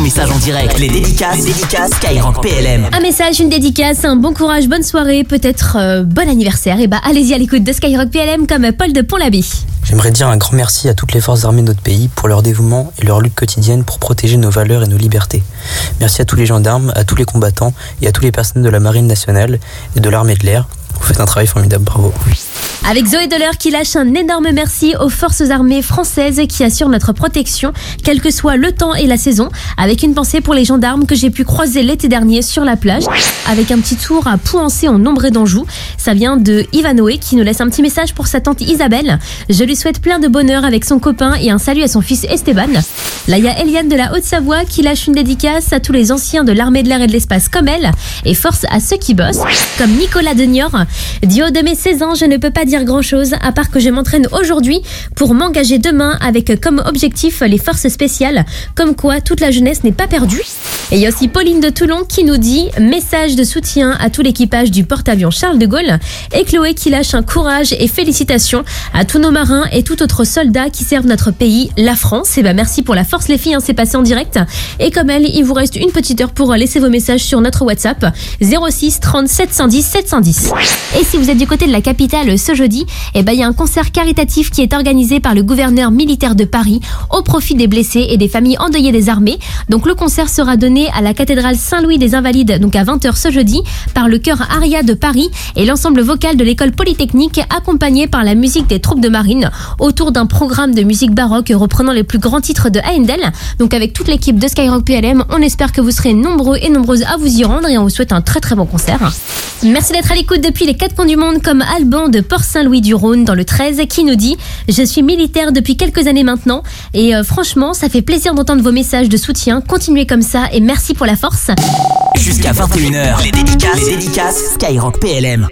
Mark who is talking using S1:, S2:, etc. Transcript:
S1: ton message en direct. Les dédicaces, les dédicaces Skyrock PLM.
S2: Un message, une dédicace, un bon courage, bonne soirée, peut-être euh, bon anniversaire. Et bah allez-y à l'écoute de Skyrock PLM comme Paul de Pont-l'Abbé.
S3: J'aimerais dire un grand merci à toutes les forces armées de notre pays pour leur dévouement et leur lutte quotidienne pour protéger nos valeurs et nos libertés. Merci à tous les gendarmes, à tous les combattants et à toutes les personnes de la Marine nationale et de l'armée de l'air. Vous faites un travail formidable, bravo.
S2: Avec Zoé Deller qui lâche un énorme merci aux forces armées françaises qui assurent notre protection, quel que soit le temps et la saison. Avec une pensée pour les gendarmes que j'ai pu croiser l'été dernier sur la plage. Avec un petit tour à Pouancé en Nombré d'Anjou. Ça vient de Ivanoé qui nous laisse un petit message pour sa tante Isabelle. Je lui souhaite plein de bonheur avec son copain et un salut à son fils Esteban. Là, il y a Eliane de la Haute-Savoie qui lâche une dédicace à tous les anciens de l'armée de l'air et de l'espace comme elle et force à ceux qui bossent, comme Nicolas de Niort. Du de mes 16 ans, je ne peux pas grand chose à part que je m'entraîne aujourd'hui pour m'engager demain avec comme objectif les forces spéciales, comme quoi toute la jeunesse n'est pas perdue. Et il y a aussi Pauline de Toulon qui nous dit message de soutien à tout l'équipage du porte-avions Charles de Gaulle et Chloé qui lâche un courage et félicitations à tous nos marins et tout autre soldats qui servent notre pays, la France. Et ben merci pour la force les filles, hein, c'est passé en direct. Et comme elle, il vous reste une petite heure pour laisser vos messages sur notre WhatsApp 06 30 710 710. Et si vous êtes du côté de la capitale ce jeudi, eh ben il y a un concert caritatif qui est organisé par le gouverneur militaire de Paris au profit des blessés et des familles endeuillées des armées. Donc le concert sera donné à la cathédrale Saint-Louis des Invalides donc à 20h ce jeudi par le chœur Aria de Paris et l'ensemble vocal de l'école polytechnique accompagné par la musique des troupes de marine autour d'un programme de musique baroque reprenant les plus grands titres de Haendel. Donc avec toute l'équipe de Skyrock PLM, on espère que vous serez nombreux et nombreuses à vous y rendre et on vous souhaite un très très bon concert. Merci d'être à l'écoute depuis les quatre coins du monde comme Alban de Port-Saint-Louis-du-Rhône dans le 13 qui nous dit Je suis militaire depuis quelques années maintenant et euh, franchement ça fait plaisir d'entendre vos messages de soutien. Continuez comme ça et merci pour la force.
S1: Jusqu'à 21h, les dédicaces, les dédicaces Skyrock PLM.